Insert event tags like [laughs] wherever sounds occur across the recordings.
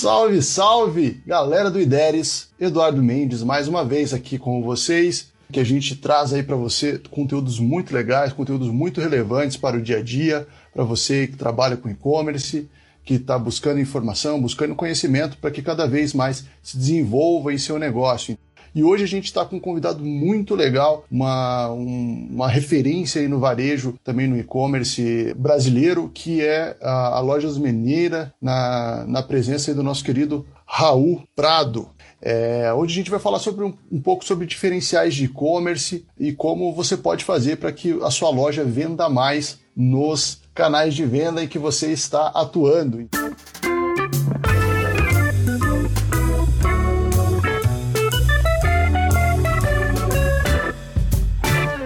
Salve, salve, galera do IDERES, Eduardo Mendes, mais uma vez aqui com vocês, que a gente traz aí para você conteúdos muito legais, conteúdos muito relevantes para o dia a dia, para você que trabalha com e-commerce, que está buscando informação, buscando conhecimento para que cada vez mais se desenvolva em seu negócio. E hoje a gente está com um convidado muito legal, uma, um, uma referência aí no varejo, também no e-commerce brasileiro, que é a, a Lojas Mineira, na, na presença do nosso querido Raul Prado. É, hoje a gente vai falar sobre um, um pouco sobre diferenciais de e-commerce e como você pode fazer para que a sua loja venda mais nos canais de venda em que você está atuando.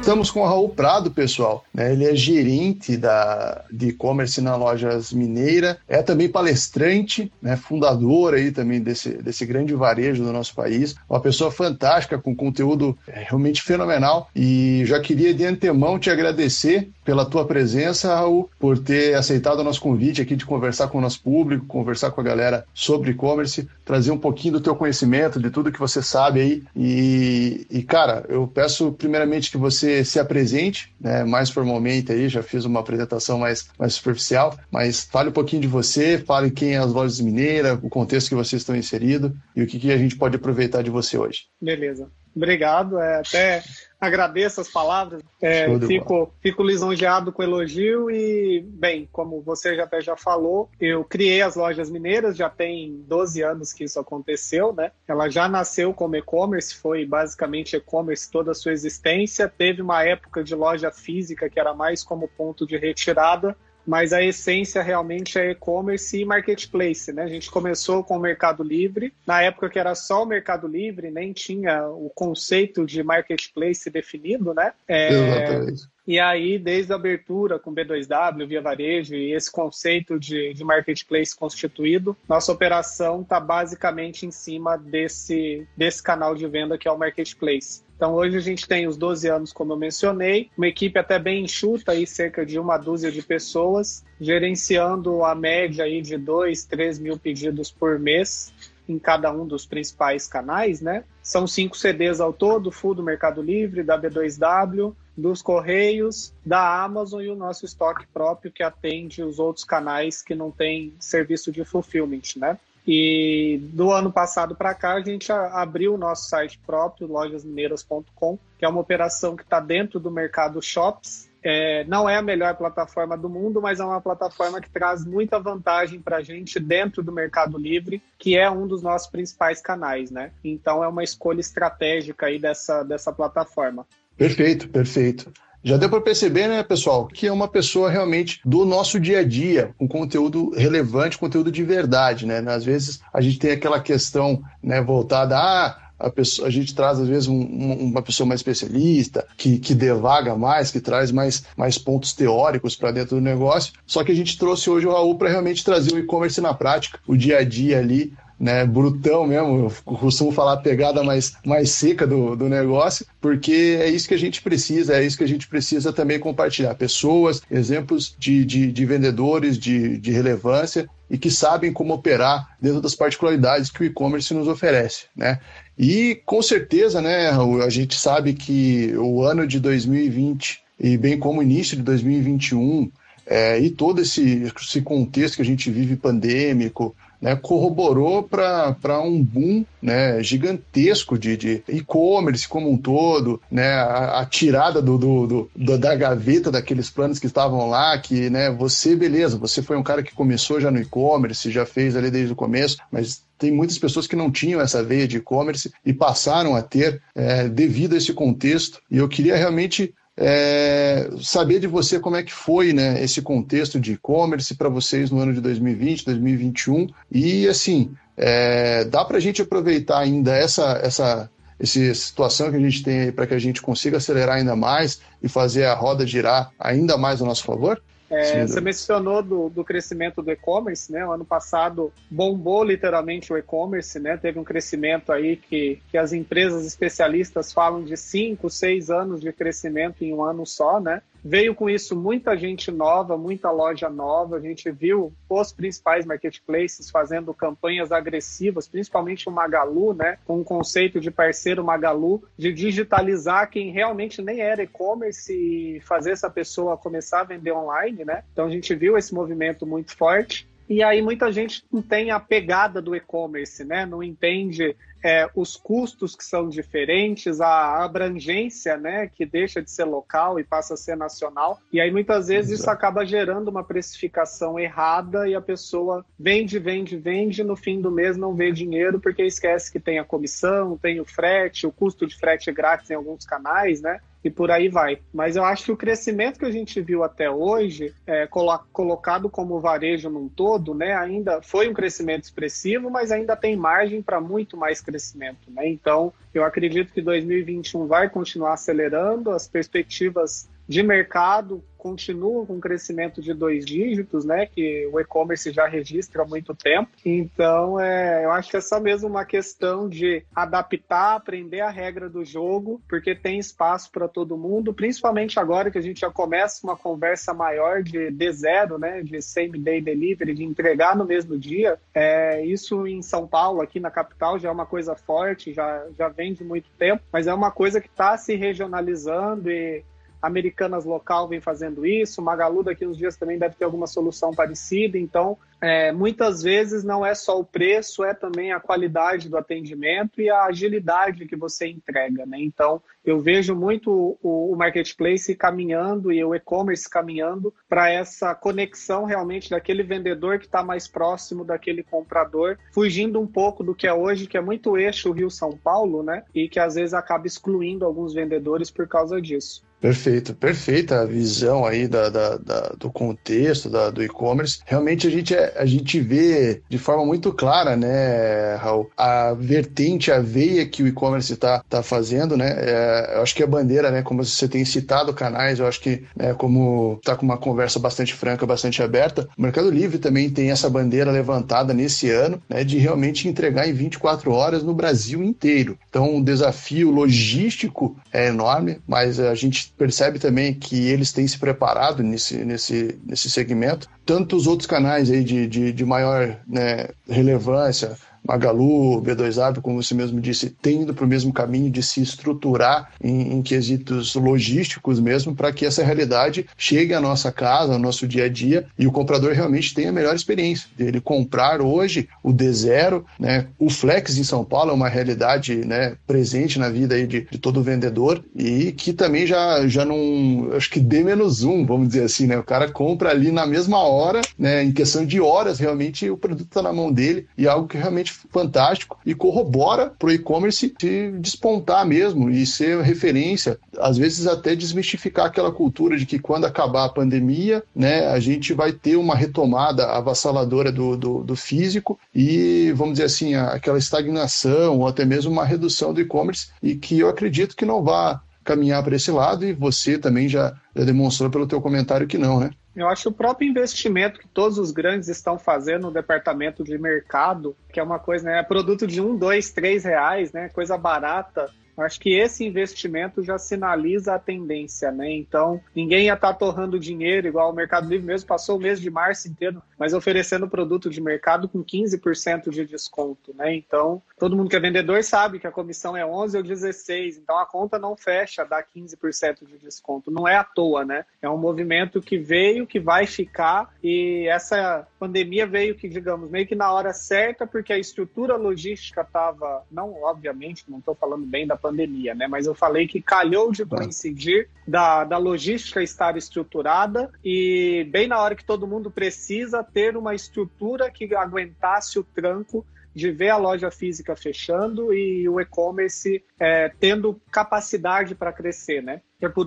Estamos com o Raul Prado, pessoal. Né? Ele é gerente da, de e-commerce na Lojas Mineira, é também palestrante, né? fundador aí também desse, desse grande varejo do nosso país. Uma pessoa fantástica, com conteúdo é, realmente fenomenal. E já queria de antemão te agradecer pela tua presença, Raul, por ter aceitado o nosso convite aqui de conversar com o nosso público, conversar com a galera sobre e-commerce, trazer um pouquinho do teu conhecimento, de tudo que você sabe aí. E, e cara, eu peço primeiramente que você se apresente, né, mais formalmente aí, já fiz uma apresentação mais, mais superficial, mas fale um pouquinho de você, fale quem é as lojas mineiras, o contexto que vocês estão inseridos e o que, que a gente pode aproveitar de você hoje. Beleza. Obrigado. É, até agradeço as palavras. É, fico, fico lisonjeado com o elogio e, bem, como você já até já falou, eu criei as lojas mineiras, já tem 12 anos que isso aconteceu, né? Ela já nasceu como e-commerce, foi basicamente e-commerce toda a sua existência. Teve uma época de loja física que era mais como ponto de retirada, mas a essência realmente é e-commerce e marketplace, né? A gente começou com o Mercado Livre, na época que era só o Mercado Livre, nem tinha o conceito de marketplace definido, né? É... Exatamente. E aí, desde a abertura com B2W, Via Varejo e esse conceito de, de marketplace constituído, nossa operação está basicamente em cima desse, desse canal de venda que é o marketplace. Então hoje a gente tem os 12 anos, como eu mencionei, uma equipe até bem enxuta, aí, cerca de uma dúzia de pessoas, gerenciando a média aí de 2, 3 mil pedidos por mês em cada um dos principais canais, né? São cinco CDs ao todo, full do Mercado Livre, da B2W, dos Correios, da Amazon e o nosso estoque próprio que atende os outros canais que não têm serviço de fulfillment, né? E do ano passado para cá, a gente abriu o nosso site próprio, lojasmineiras.com, que é uma operação que está dentro do mercado Shops. É, não é a melhor plataforma do mundo, mas é uma plataforma que traz muita vantagem para a gente dentro do Mercado Livre, que é um dos nossos principais canais, né? Então é uma escolha estratégica aí dessa, dessa plataforma. Perfeito, perfeito. Já deu para perceber, né, pessoal, que é uma pessoa realmente do nosso dia a dia, com conteúdo relevante, conteúdo de verdade, né? Às vezes a gente tem aquela questão, né, voltada a a, pessoa, a gente traz, às vezes, um, uma pessoa mais especialista, que, que devaga mais, que traz mais, mais pontos teóricos para dentro do negócio. Só que a gente trouxe hoje o Raul para realmente trazer o e-commerce na prática, o dia a dia ali, né, brutão mesmo, eu costumo falar a pegada mais, mais seca do, do negócio, porque é isso que a gente precisa, é isso que a gente precisa também compartilhar. Pessoas, exemplos de, de, de vendedores de, de relevância e que sabem como operar dentro das particularidades que o e-commerce nos oferece, né? E com certeza, né, a gente sabe que o ano de 2020 e bem como o início de 2021 é, e todo esse, esse contexto que a gente vive pandêmico, né, corroborou para um boom né, gigantesco de e-commerce como um todo, né, a, a tirada do, do, do, da gaveta daqueles planos que estavam lá, que né, você, beleza, você foi um cara que começou já no e-commerce, já fez ali desde o começo, mas tem muitas pessoas que não tinham essa veia de e-commerce e passaram a ter é, devido a esse contexto. E eu queria realmente é, saber de você como é que foi né, esse contexto de e-commerce para vocês no ano de 2020, 2021 e assim é, dá para a gente aproveitar ainda essa, essa, essa situação que a gente tem para que a gente consiga acelerar ainda mais e fazer a roda girar ainda mais a nosso favor? É, você mencionou do, do crescimento do e-commerce, né? O ano passado bombou literalmente o e-commerce, né? Teve um crescimento aí que, que as empresas especialistas falam de 5, 6 anos de crescimento em um ano só, né? Veio com isso muita gente nova, muita loja nova. A gente viu os principais marketplaces fazendo campanhas agressivas, principalmente o Magalu, né, com o conceito de parceiro Magalu, de digitalizar quem realmente nem era e-commerce e fazer essa pessoa começar a vender online, né? Então a gente viu esse movimento muito forte. E aí muita gente não tem a pegada do e-commerce, né? Não entende é, os custos que são diferentes, a abrangência, né, que deixa de ser local e passa a ser nacional. E aí muitas vezes Exato. isso acaba gerando uma precificação errada e a pessoa vende, vende, vende, no fim do mês não vê dinheiro porque esquece que tem a comissão, tem o frete, o custo de frete grátis em alguns canais, né? E por aí vai. Mas eu acho que o crescimento que a gente viu até hoje, é, colocado como varejo num todo, né, ainda foi um crescimento expressivo, mas ainda tem margem para muito mais crescimento. Né? Então, eu acredito que 2021 vai continuar acelerando, as perspectivas de mercado continua com crescimento de dois dígitos, né, que o e-commerce já registra há muito tempo. Então, é, eu acho que essa mesmo uma questão de adaptar, aprender a regra do jogo, porque tem espaço para todo mundo, principalmente agora que a gente já começa uma conversa maior de D0, né, de same day delivery, de entregar no mesmo dia. É, isso em São Paulo, aqui na capital, já é uma coisa forte, já, já vem de muito tempo, mas é uma coisa que está se regionalizando e Americanas Local vem fazendo isso, Magalu daqui uns dias também deve ter alguma solução parecida. Então, é, muitas vezes não é só o preço, é também a qualidade do atendimento e a agilidade que você entrega. Né? Então, eu vejo muito o, o marketplace caminhando e o e-commerce caminhando para essa conexão realmente daquele vendedor que está mais próximo daquele comprador, fugindo um pouco do que é hoje, que é muito eixo Rio-São Paulo, né? E que às vezes acaba excluindo alguns vendedores por causa disso. Perfeito, perfeita a visão aí da, da, da do contexto da, do e-commerce. Realmente a gente, é, a gente vê de forma muito clara, né, Raul, a vertente, a veia que o e-commerce está tá fazendo, né? É, eu acho que a bandeira, né, como você tem citado canais, eu acho que, né, como está com uma conversa bastante franca, bastante aberta, o Mercado Livre também tem essa bandeira levantada nesse ano, né, de realmente entregar em 24 horas no Brasil inteiro. Então, o desafio logístico é enorme, mas a gente percebe também que eles têm se preparado nesse, nesse, nesse segmento. Tanto os outros canais aí de, de, de maior né, relevância, Magalu, B2W, como você mesmo disse, tem ido para o mesmo caminho de se estruturar em, em quesitos logísticos mesmo, para que essa realidade chegue à nossa casa, ao nosso dia a dia, e o comprador realmente tenha a melhor experiência dele comprar hoje o D0, né? O Flex em São Paulo é uma realidade né, presente na vida aí de, de todo vendedor e que também já, já não, acho que D menos um, vamos dizer assim, né? O cara compra ali na mesma hora, né? Em questão de horas, realmente o produto está na mão dele e é algo que realmente fantástico e corrobora para o e-commerce se despontar mesmo e ser referência, às vezes até desmistificar aquela cultura de que quando acabar a pandemia, né, a gente vai ter uma retomada avassaladora do, do, do físico e, vamos dizer assim, aquela estagnação ou até mesmo uma redução do e-commerce e que eu acredito que não vá caminhar para esse lado e você também já, já demonstrou pelo teu comentário que não, né? Eu acho o próprio investimento que todos os grandes estão fazendo no departamento de mercado, que é uma coisa, né? É produto de um, dois, três reais, né? Coisa barata. Acho que esse investimento já sinaliza a tendência, né? Então, ninguém ia estar tá torrando dinheiro, igual o Mercado Livre mesmo passou o mês de março inteiro, mas oferecendo produto de mercado com 15% de desconto, né? Então, todo mundo que é vendedor sabe que a comissão é 11 ou 16, então a conta não fecha, dá 15% de desconto. Não é à toa, né? É um movimento que veio, que vai ficar e essa pandemia veio que, digamos, meio que na hora certa, porque a estrutura logística estava, não, obviamente, não estou falando bem da pandemia, né? Mas eu falei que calhou de coincidir da, da logística estar estruturada e bem na hora que todo mundo precisa ter uma estrutura que aguentasse o tranco de ver a loja física fechando e o e-commerce é, tendo capacidade para crescer, né?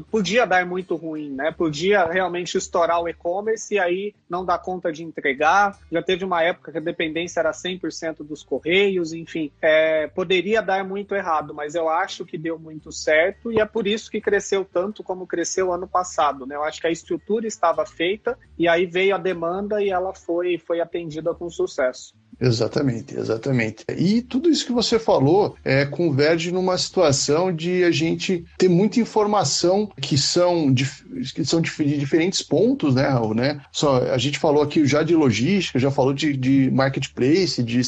podia dar muito ruim, né? Podia realmente estourar o e-commerce e aí não dar conta de entregar. Já teve uma época que a dependência era 100% dos correios, enfim, é, poderia dar muito errado, mas eu acho que deu muito certo e é por isso que cresceu tanto como cresceu ano passado, né? Eu acho que a estrutura estava feita e aí veio a demanda e ela foi, foi atendida com sucesso. Exatamente, exatamente. E tudo isso que você falou é, converge numa situação de a gente ter muita informação que são que são de, de diferentes pontos, né, Raul, né? Só, a gente falou aqui já de logística, já falou de, de marketplace, de,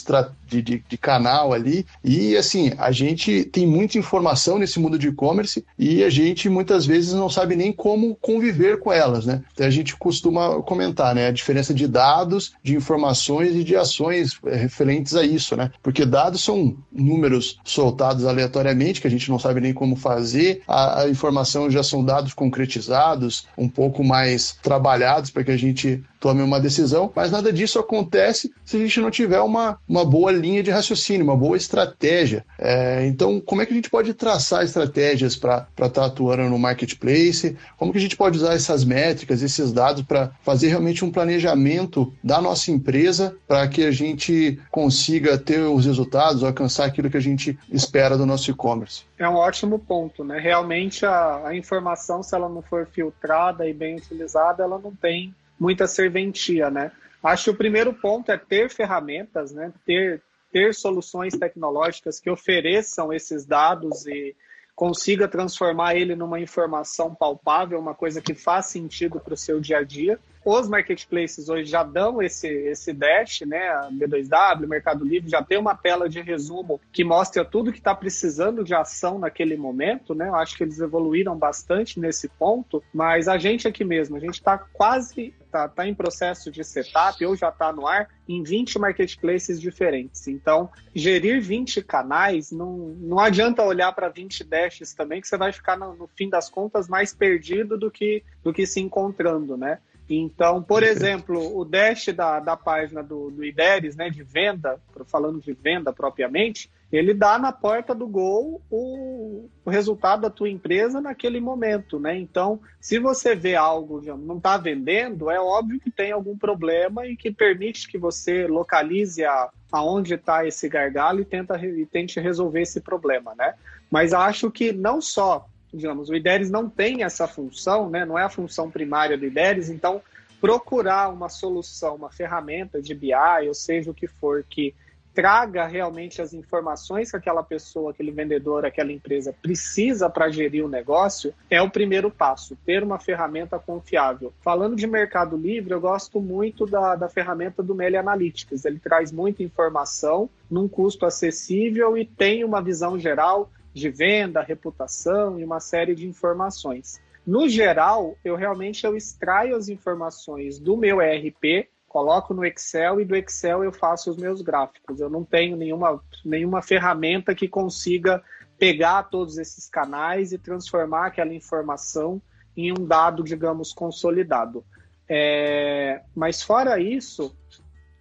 de, de, de canal ali, e assim, a gente tem muita informação nesse mundo de e-commerce e a gente muitas vezes não sabe nem como conviver com elas, né? Então a gente costuma comentar, né, a diferença de dados, de informações e de ações é, referentes a isso, né? Porque dados são números soltados aleatoriamente que a gente não sabe nem como fazer, a, a informação já são dados concretizados, um pouco mais trabalhados para que a gente tome uma decisão, mas nada disso acontece se a gente não tiver uma, uma boa linha de raciocínio, uma boa estratégia. É, então, como é que a gente pode traçar estratégias para estar tá atuando no marketplace? Como que a gente pode usar essas métricas, esses dados para fazer realmente um planejamento da nossa empresa para que a gente consiga ter os resultados, alcançar aquilo que a gente espera do nosso e-commerce? É um ótimo ponto, né? Realmente a, a informação, se ela não for filtrada e bem utilizada, ela não tem muita serventia, né? Acho que o primeiro ponto é ter ferramentas, né? Ter, ter soluções tecnológicas que ofereçam esses dados e consiga transformar ele numa informação palpável, uma coisa que faz sentido para o seu dia a dia. Os marketplaces hoje já dão esse, esse dash, né? A B2W, Mercado Livre já tem uma tela de resumo que mostra tudo que está precisando de ação naquele momento, né? Eu acho que eles evoluíram bastante nesse ponto, mas a gente aqui mesmo, a gente está quase está tá em processo de setup ou já está no ar em 20 marketplaces diferentes. Então, gerir 20 canais, não, não adianta olhar para 20 dashes também, que você vai ficar, no, no, fim das contas, mais perdido do que, do que se encontrando, né? Então, por exemplo, o dash da, da página do, do IDERES, né, de venda, falando de venda propriamente, ele dá na porta do gol o, o resultado da tua empresa naquele momento, né? Então, se você vê algo que não está vendendo, é óbvio que tem algum problema e que permite que você localize a, aonde está esse gargalo e, tenta, e tente resolver esse problema, né? Mas acho que não só digamos, o IDERES não tem essa função, né? não é a função primária do IDERES, então procurar uma solução, uma ferramenta de BI, ou seja o que for, que traga realmente as informações que aquela pessoa, aquele vendedor, aquela empresa precisa para gerir o negócio, é o primeiro passo, ter uma ferramenta confiável. Falando de Mercado Livre, eu gosto muito da, da ferramenta do Meli Analytics. Ele traz muita informação num custo acessível e tem uma visão geral de venda, reputação e uma série de informações. No geral, eu realmente eu extraio as informações do meu ERP, coloco no Excel e do Excel eu faço os meus gráficos. Eu não tenho nenhuma, nenhuma ferramenta que consiga pegar todos esses canais e transformar aquela informação em um dado, digamos, consolidado. É, mas fora isso,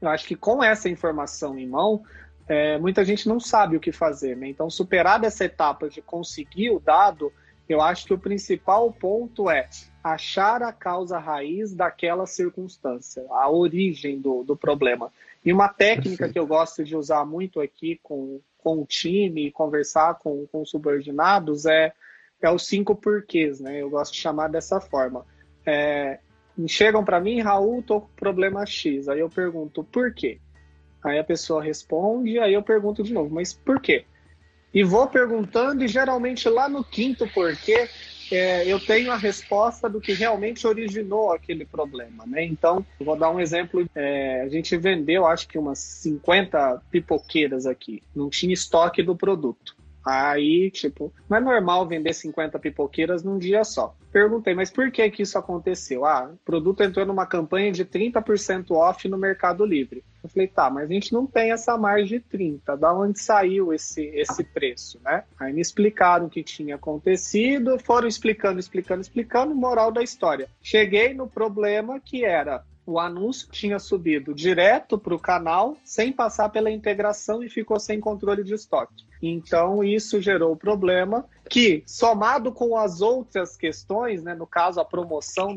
eu acho que com essa informação em mão, é, muita gente não sabe o que fazer. Né? Então, superar essa etapa de conseguir o dado, eu acho que o principal ponto é achar a causa raiz daquela circunstância, a origem do, do problema. E uma técnica Perfeito. que eu gosto de usar muito aqui com, com o time, conversar com, com subordinados, é, é os cinco porquês, né? Eu gosto de chamar dessa forma. É, chegam para mim, Raul, tô com problema X. Aí eu pergunto, por quê? Aí a pessoa responde, aí eu pergunto de novo, mas por quê? E vou perguntando, e geralmente lá no quinto porquê, é, eu tenho a resposta do que realmente originou aquele problema, né? Então, vou dar um exemplo. É, a gente vendeu, acho que umas 50 pipoqueiras aqui. Não tinha estoque do produto. Aí, tipo, não é normal vender 50 pipoqueiras num dia só. Perguntei, mas por que que isso aconteceu? Ah, o produto entrou numa campanha de 30% off no Mercado Livre. Eu falei, tá, mas a gente não tem essa margem de 30, da onde saiu esse, esse preço, né? Aí me explicaram o que tinha acontecido, foram explicando, explicando, explicando, moral da história. Cheguei no problema que era o anúncio tinha subido direto para o canal, sem passar pela integração e ficou sem controle de estoque. Então, isso gerou problema que, somado com as outras questões, né, no caso a promoção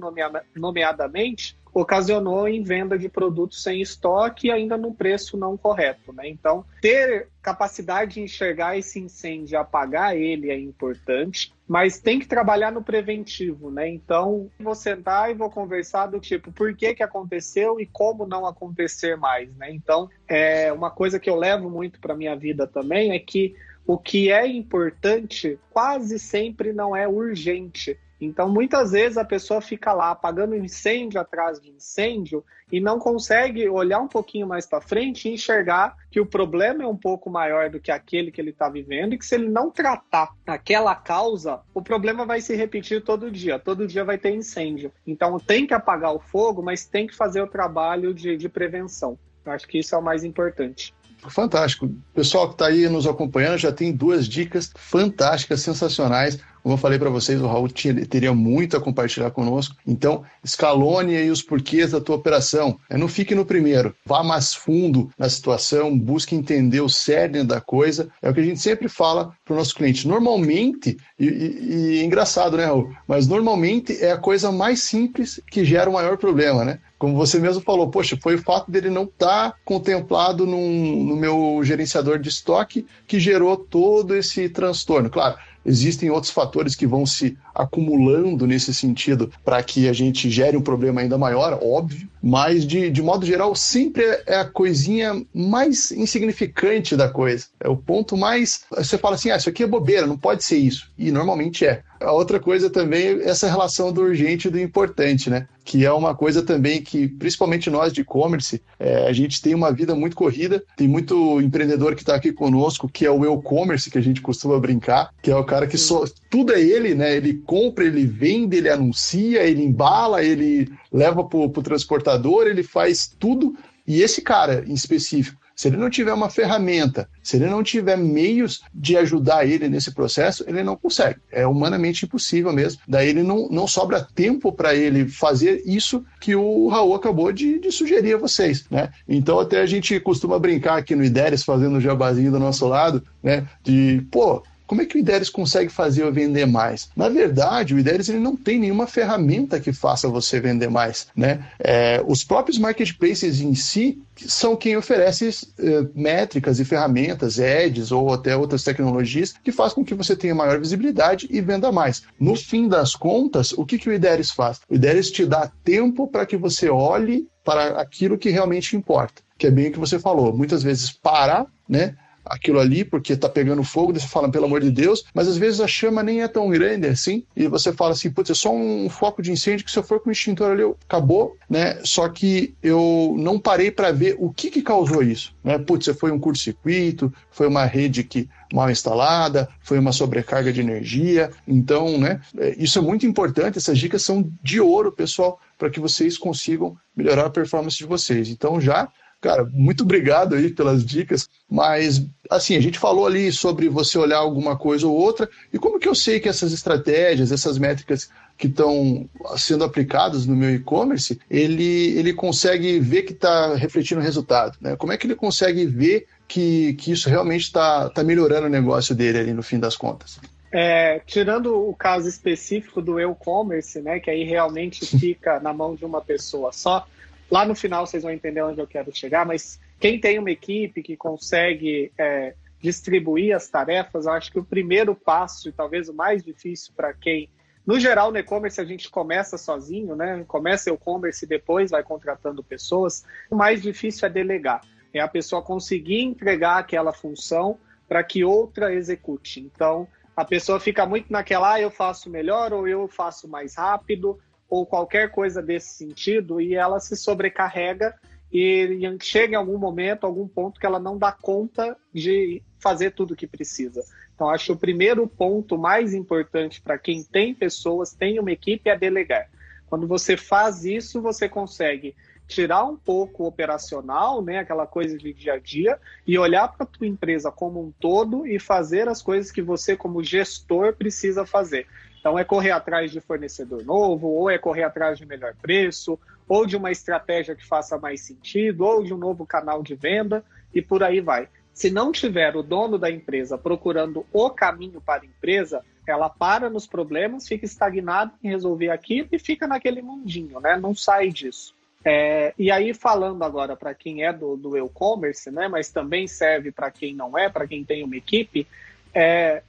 nomeadamente, ocasionou em venda de produtos sem estoque e ainda num preço não correto. Né? Então, ter capacidade de enxergar esse incêndio e apagar ele é importante, mas tem que trabalhar no preventivo. Né? Então, vou sentar e vou conversar do tipo, por que, que aconteceu e como não acontecer mais. Né? Então, é uma coisa que eu levo muito para minha vida também é que o que é importante quase sempre não é urgente. Então, muitas vezes a pessoa fica lá apagando incêndio atrás de incêndio e não consegue olhar um pouquinho mais para frente e enxergar que o problema é um pouco maior do que aquele que ele está vivendo e que se ele não tratar aquela causa, o problema vai se repetir todo dia. Todo dia vai ter incêndio. Então, tem que apagar o fogo, mas tem que fazer o trabalho de, de prevenção. Acho que isso é o mais importante. Fantástico. Pessoal que está aí nos acompanhando já tem duas dicas fantásticas, sensacionais. Como eu falei para vocês, o Raul tinha, teria muito a compartilhar conosco. Então, escalone aí os porquês da tua operação. É, não fique no primeiro. Vá mais fundo na situação, busque entender o cerne da coisa. É o que a gente sempre fala para o nosso cliente. Normalmente, e, e, e é engraçado, né, Raul? Mas normalmente é a coisa mais simples que gera o maior problema, né? como você mesmo falou, poxa, foi o fato dele não estar tá contemplado num, no meu gerenciador de estoque que gerou todo esse transtorno. Claro, Existem outros fatores que vão se acumulando nesse sentido para que a gente gere um problema ainda maior, óbvio, mas de, de modo geral sempre é a coisinha mais insignificante da coisa. É o ponto mais. Você fala assim, ah, isso aqui é bobeira, não pode ser isso. E normalmente é. A outra coisa também é essa relação do urgente e do importante, né? Que é uma coisa também que, principalmente nós de e-commerce, é, a gente tem uma vida muito corrida, tem muito empreendedor que está aqui conosco, que é o e-commerce, que a gente costuma brincar, que é o cara que só. Tudo é ele, né? Ele compra, ele vende, ele anuncia, ele embala, ele leva para o transportador, ele faz tudo. E esse cara em específico, se ele não tiver uma ferramenta, se ele não tiver meios de ajudar ele nesse processo, ele não consegue. É humanamente impossível mesmo. Daí ele não, não sobra tempo para ele fazer isso que o Raul acabou de, de, sugerir a vocês, né? Então até a gente costuma brincar aqui no IDERES, fazendo o jabazinho do nosso lado, né? De, pô, como é que o IDERES consegue fazer eu vender mais? Na verdade, o IDERES ele não tem nenhuma ferramenta que faça você vender mais. Né? É, os próprios marketplaces em si são quem oferece é, métricas e ferramentas, ads ou até outras tecnologias que fazem com que você tenha maior visibilidade e venda mais. No fim das contas, o que, que o IDERES faz? O IDERES te dá tempo para que você olhe para aquilo que realmente importa, que é bem o que você falou. Muitas vezes parar, né? Aquilo ali porque está pegando fogo, você fala, pelo amor de Deus, mas às vezes a chama nem é tão grande assim, e você fala assim, putz, é só um foco de incêndio que se eu for com o extintor ali, acabou, né? Só que eu não parei para ver o que, que causou isso, né? Putz, foi um curto-circuito, foi uma rede que mal instalada, foi uma sobrecarga de energia. Então, né, é, isso é muito importante. Essas dicas são de ouro, pessoal, para que vocês consigam melhorar a performance de vocês. Então, já Cara, muito obrigado aí pelas dicas, mas assim, a gente falou ali sobre você olhar alguma coisa ou outra, e como que eu sei que essas estratégias, essas métricas que estão sendo aplicadas no meu e-commerce, ele, ele consegue ver que está refletindo o resultado, né? Como é que ele consegue ver que, que isso realmente está tá melhorando o negócio dele ali no fim das contas? É, tirando o caso específico do e-commerce, né, que aí realmente [laughs] fica na mão de uma pessoa só, Lá no final vocês vão entender onde eu quero chegar, mas quem tem uma equipe que consegue é, distribuir as tarefas, eu acho que o primeiro passo, e talvez o mais difícil para quem. No geral, no e-commerce a gente começa sozinho, né? Começa o e-commerce e depois vai contratando pessoas. O mais difícil é delegar. É a pessoa conseguir entregar aquela função para que outra execute. Então, a pessoa fica muito naquela, ah, eu faço melhor ou eu faço mais rápido ou qualquer coisa desse sentido e ela se sobrecarrega e chega em algum momento, algum ponto que ela não dá conta de fazer tudo o que precisa. Então, acho que o primeiro ponto mais importante para quem tem pessoas, tem uma equipe, é delegar. Quando você faz isso, você consegue tirar um pouco o operacional, né, aquela coisa de dia a dia, e olhar para a tua empresa como um todo e fazer as coisas que você, como gestor, precisa fazer. Então, é correr atrás de fornecedor novo, ou é correr atrás de melhor preço, ou de uma estratégia que faça mais sentido, ou de um novo canal de venda, e por aí vai. Se não tiver o dono da empresa procurando o caminho para a empresa, ela para nos problemas, fica estagnada em resolver aquilo e fica naquele mundinho, né? Não sai disso. É, e aí, falando agora para quem é do, do e-commerce, né, mas também serve para quem não é, para quem tem uma equipe, é,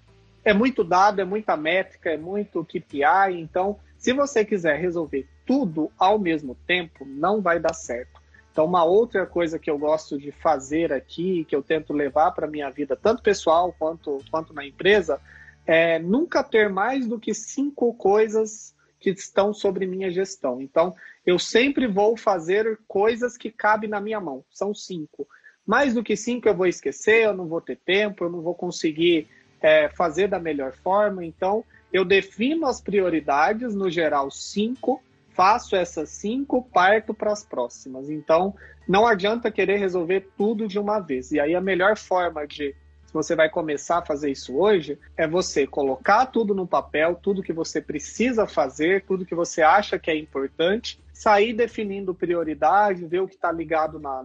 é muito dado, é muita métrica, é muito KPI. Então, se você quiser resolver tudo ao mesmo tempo, não vai dar certo. Então, uma outra coisa que eu gosto de fazer aqui, que eu tento levar para a minha vida, tanto pessoal quanto, quanto na empresa, é nunca ter mais do que cinco coisas que estão sobre minha gestão. Então, eu sempre vou fazer coisas que cabem na minha mão. São cinco. Mais do que cinco eu vou esquecer, eu não vou ter tempo, eu não vou conseguir é, fazer da melhor forma. Então, eu defino as prioridades, no geral, cinco, faço essas cinco, parto para as próximas. Então, não adianta querer resolver tudo de uma vez. E aí, a melhor forma de se você vai começar a fazer isso hoje, é você colocar tudo no papel, tudo que você precisa fazer, tudo que você acha que é importante, sair definindo prioridade, ver o que está ligado na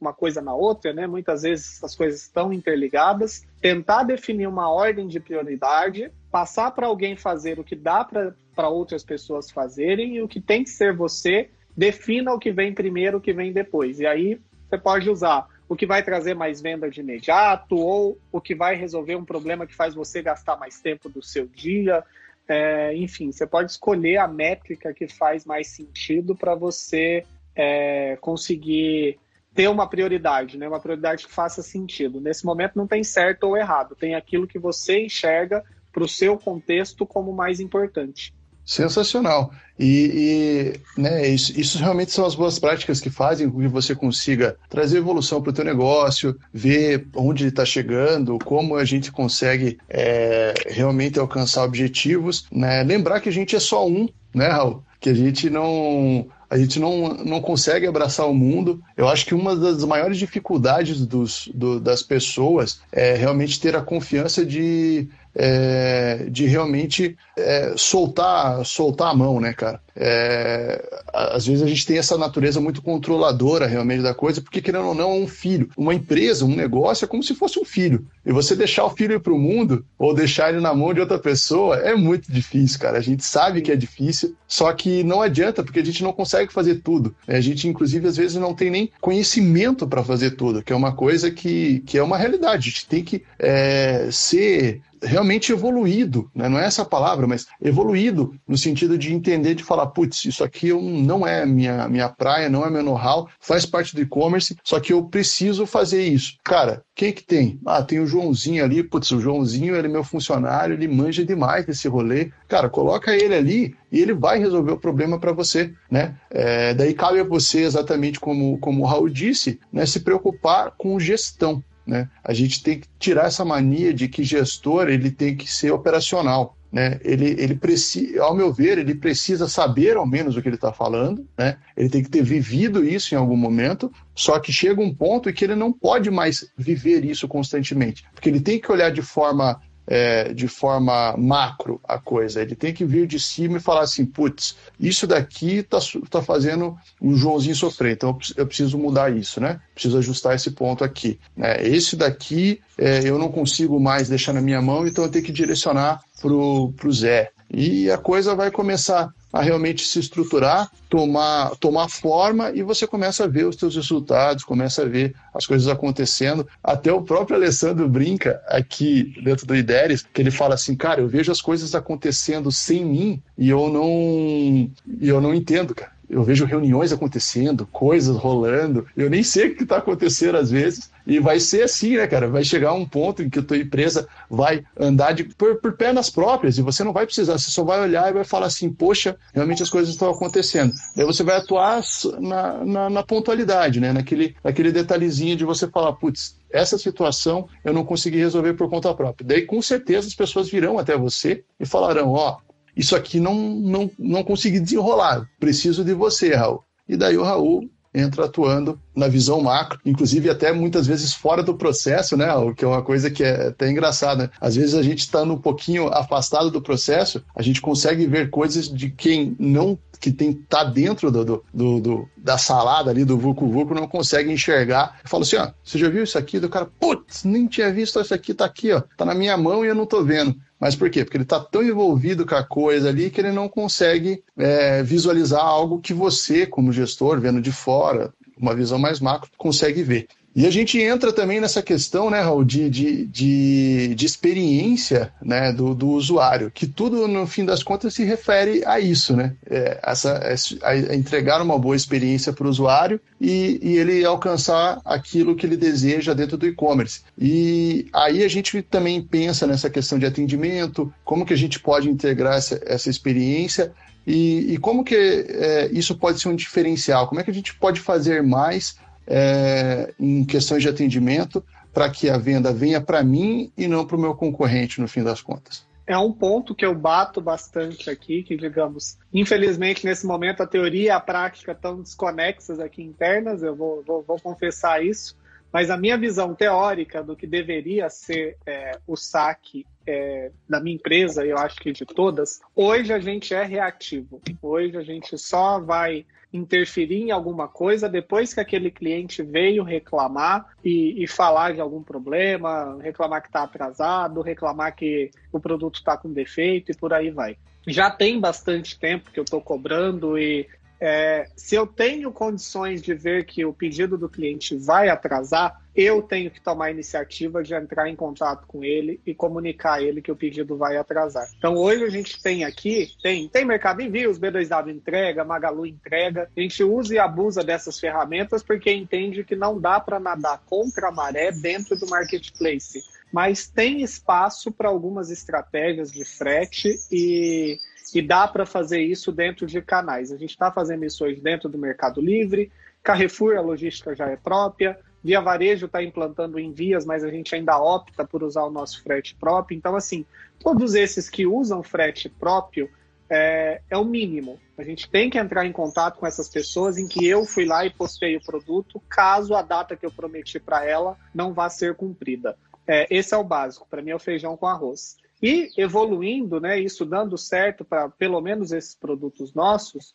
uma coisa na outra, né? Muitas vezes as coisas estão interligadas, tentar definir uma ordem de prioridade, passar para alguém fazer o que dá para outras pessoas fazerem e o que tem que ser você, defina o que vem primeiro, o que vem depois. E aí você pode usar o que vai trazer mais venda de imediato ou o que vai resolver um problema que faz você gastar mais tempo do seu dia. É, enfim, você pode escolher a métrica que faz mais sentido para você é, conseguir ter uma prioridade, né? uma prioridade que faça sentido. Nesse momento não tem certo ou errado, tem aquilo que você enxerga para o seu contexto como mais importante. Sensacional. E, e né, isso, isso, realmente são as boas práticas que fazem com que você consiga trazer evolução para o teu negócio, ver onde ele está chegando, como a gente consegue é, realmente alcançar objetivos. Né? Lembrar que a gente é só um, né, Raul? Que a gente não a gente não, não consegue abraçar o mundo. Eu acho que uma das maiores dificuldades dos, do, das pessoas é realmente ter a confiança de é, de realmente é, soltar, soltar a mão, né, cara? É, às vezes a gente tem essa natureza muito controladora realmente da coisa, porque querendo ou não, é um filho. Uma empresa, um negócio é como se fosse um filho. E você deixar o filho ir para o mundo ou deixar ele na mão de outra pessoa é muito difícil, cara. A gente sabe que é difícil, só que não adianta, porque a gente não consegue fazer tudo. A gente, inclusive, às vezes não tem nem conhecimento para fazer tudo, que é uma coisa que, que é uma realidade. A gente tem que é, ser realmente evoluído, né? não é essa palavra, mas evoluído no sentido de entender, de falar, putz, isso aqui não é minha, minha praia, não é meu know-how, faz parte do e-commerce, só que eu preciso fazer isso. Cara, quem que tem? Ah, tem o Joãozinho ali, putz, o Joãozinho, ele é meu funcionário, ele manja demais desse rolê. Cara, coloca ele ali e ele vai resolver o problema para você, né? É, daí cabe a você, exatamente como, como o Raul disse, né, se preocupar com gestão. Né? A gente tem que tirar essa mania de que gestor ele tem que ser operacional. Né? Ele, ele precisa, ao meu ver, ele precisa saber ao menos o que ele está falando, né? ele tem que ter vivido isso em algum momento, só que chega um ponto em que ele não pode mais viver isso constantemente, porque ele tem que olhar de forma é, de forma macro a coisa. Ele tem que vir de cima e falar assim: putz, isso daqui está tá fazendo o Joãozinho sofrer, então eu preciso mudar isso, né? Preciso ajustar esse ponto aqui. Né? Esse daqui é, eu não consigo mais deixar na minha mão, então eu tenho que direcionar para o Zé. E a coisa vai começar a realmente se estruturar, tomar, tomar forma e você começa a ver os seus resultados, começa a ver as coisas acontecendo. Até o próprio Alessandro brinca aqui dentro do IDERES, que ele fala assim, cara, eu vejo as coisas acontecendo sem mim e eu não, e eu não entendo, cara eu vejo reuniões acontecendo, coisas rolando, eu nem sei o que está acontecendo às vezes, e vai ser assim, né, cara? Vai chegar um ponto em que a tua empresa vai andar de, por, por pernas próprias, e você não vai precisar, você só vai olhar e vai falar assim, poxa, realmente as coisas estão acontecendo. Daí você vai atuar na, na, na pontualidade, né, naquele, naquele detalhezinho de você falar, putz, essa situação eu não consegui resolver por conta própria. Daí, com certeza, as pessoas virão até você e falarão: Ó, isso aqui não, não, não consegui desenrolar, preciso de você, Raul. E daí o Raul entra atuando na visão macro, inclusive até muitas vezes fora do processo, né? O que é uma coisa que é até engraçada. Às vezes a gente está um pouquinho afastado do processo, a gente consegue ver coisas de quem não que tem tá dentro do, do, do, do da salada ali do Vucu Vucu não consegue enxergar. Eu falo assim, ó, você já viu isso aqui? Do cara, putz, nem tinha visto isso aqui, tá aqui, ó, tá na minha mão e eu não tô vendo. Mas por quê? Porque ele está tão envolvido com a coisa ali que ele não consegue é, visualizar algo que você, como gestor, vendo de fora, uma visão mais macro, consegue ver. E a gente entra também nessa questão, né, Raul, de, de, de, de experiência né, do, do, usuário, que tudo, no fim das contas, se refere a isso, né? É, essa, a, entregar uma boa experiência para o usuário e, e, ele alcançar aquilo que ele deseja dentro do e-commerce. E aí a gente também pensa nessa questão de atendimento, como que a gente pode integrar essa, essa experiência e, e como que é, isso pode ser um diferencial, como é que a gente pode fazer mais é, em questões de atendimento para que a venda venha para mim e não para o meu concorrente, no fim das contas. É um ponto que eu bato bastante aqui, que digamos, infelizmente nesse momento a teoria e a prática estão desconexas aqui internas, eu vou, vou, vou confessar isso, mas a minha visão teórica do que deveria ser é, o saque é, da minha empresa, eu acho que de todas, hoje a gente é reativo. Hoje a gente só vai interferir em alguma coisa depois que aquele cliente veio reclamar e, e falar de algum problema, reclamar que está atrasado, reclamar que o produto está com defeito e por aí vai. Já tem bastante tempo que eu estou cobrando e é, se eu tenho condições de ver que o pedido do cliente vai atrasar, eu tenho que tomar a iniciativa de entrar em contato com ele e comunicar a ele que o pedido vai atrasar. Então hoje a gente tem aqui, tem, tem Mercado Envios, B2W entrega, Magalu entrega. A gente usa e abusa dessas ferramentas porque entende que não dá para nadar contra a maré dentro do marketplace. Mas tem espaço para algumas estratégias de frete e e dá para fazer isso dentro de canais. A gente está fazendo isso hoje dentro do Mercado Livre, Carrefour, a logística já é própria, Via Varejo está implantando envias, mas a gente ainda opta por usar o nosso frete próprio. Então, assim, todos esses que usam frete próprio é, é, o mínimo. A gente tem que entrar em contato com essas pessoas em que eu fui lá e postei o produto, caso a data que eu prometi para ela não vá ser cumprida. É, esse é o básico. Para mim é o feijão com arroz. E evoluindo, né, isso dando certo para pelo menos esses produtos nossos,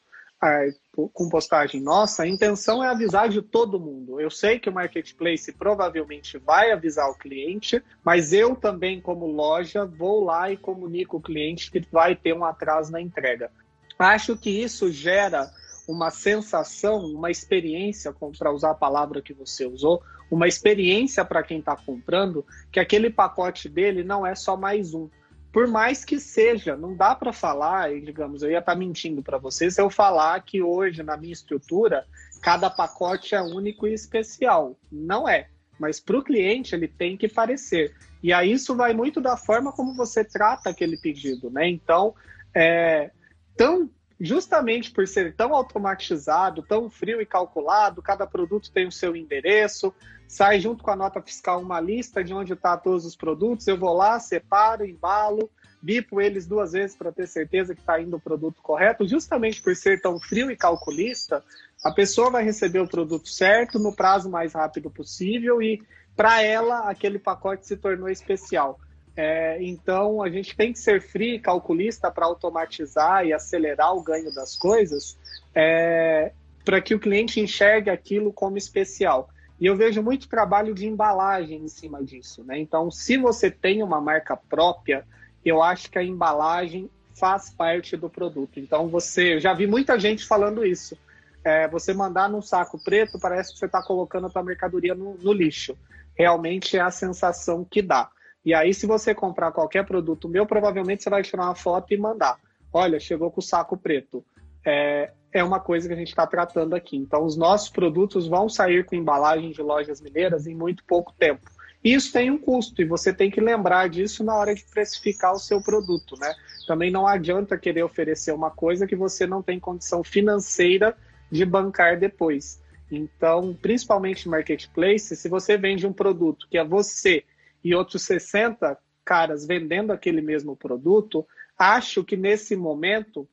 com postagem nossa, a intenção é avisar de todo mundo. Eu sei que o marketplace provavelmente vai avisar o cliente, mas eu também, como loja, vou lá e comunico o cliente que vai ter um atraso na entrega. Acho que isso gera uma sensação, uma experiência, para usar a palavra que você usou, uma experiência para quem está comprando, que aquele pacote dele não é só mais um. Por mais que seja, não dá para falar, e digamos, eu ia estar tá mentindo para vocês se eu falar que hoje, na minha estrutura, cada pacote é único e especial. Não é. Mas para o cliente, ele tem que parecer. E aí isso vai muito da forma como você trata aquele pedido, né? Então, é, tão justamente por ser tão automatizado, tão frio e calculado, cada produto tem o seu endereço, sai junto com a nota fiscal uma lista de onde está todos os produtos, eu vou lá, separo, embalo, bipo eles duas vezes para ter certeza que está indo o produto correto, justamente por ser tão frio e calculista, a pessoa vai receber o produto certo no prazo mais rápido possível e para ela aquele pacote se tornou especial. É, então, a gente tem que ser free, calculista, para automatizar e acelerar o ganho das coisas, é, para que o cliente enxergue aquilo como especial. E eu vejo muito trabalho de embalagem em cima disso. Né? Então, se você tem uma marca própria, eu acho que a embalagem faz parte do produto. Então, você. Eu já vi muita gente falando isso. É, você mandar num saco preto, parece que você está colocando a sua mercadoria no, no lixo. Realmente é a sensação que dá. E aí, se você comprar qualquer produto meu, provavelmente você vai tirar uma foto e mandar. Olha, chegou com o saco preto. É, é uma coisa que a gente está tratando aqui. Então, os nossos produtos vão sair com embalagem de lojas mineiras em muito pouco tempo. Isso tem um custo e você tem que lembrar disso na hora de precificar o seu produto, né? Também não adianta querer oferecer uma coisa que você não tem condição financeira de bancar depois. Então, principalmente no marketplace, se você vende um produto que é você e outros 60 caras vendendo aquele mesmo produto, acho que nesse momento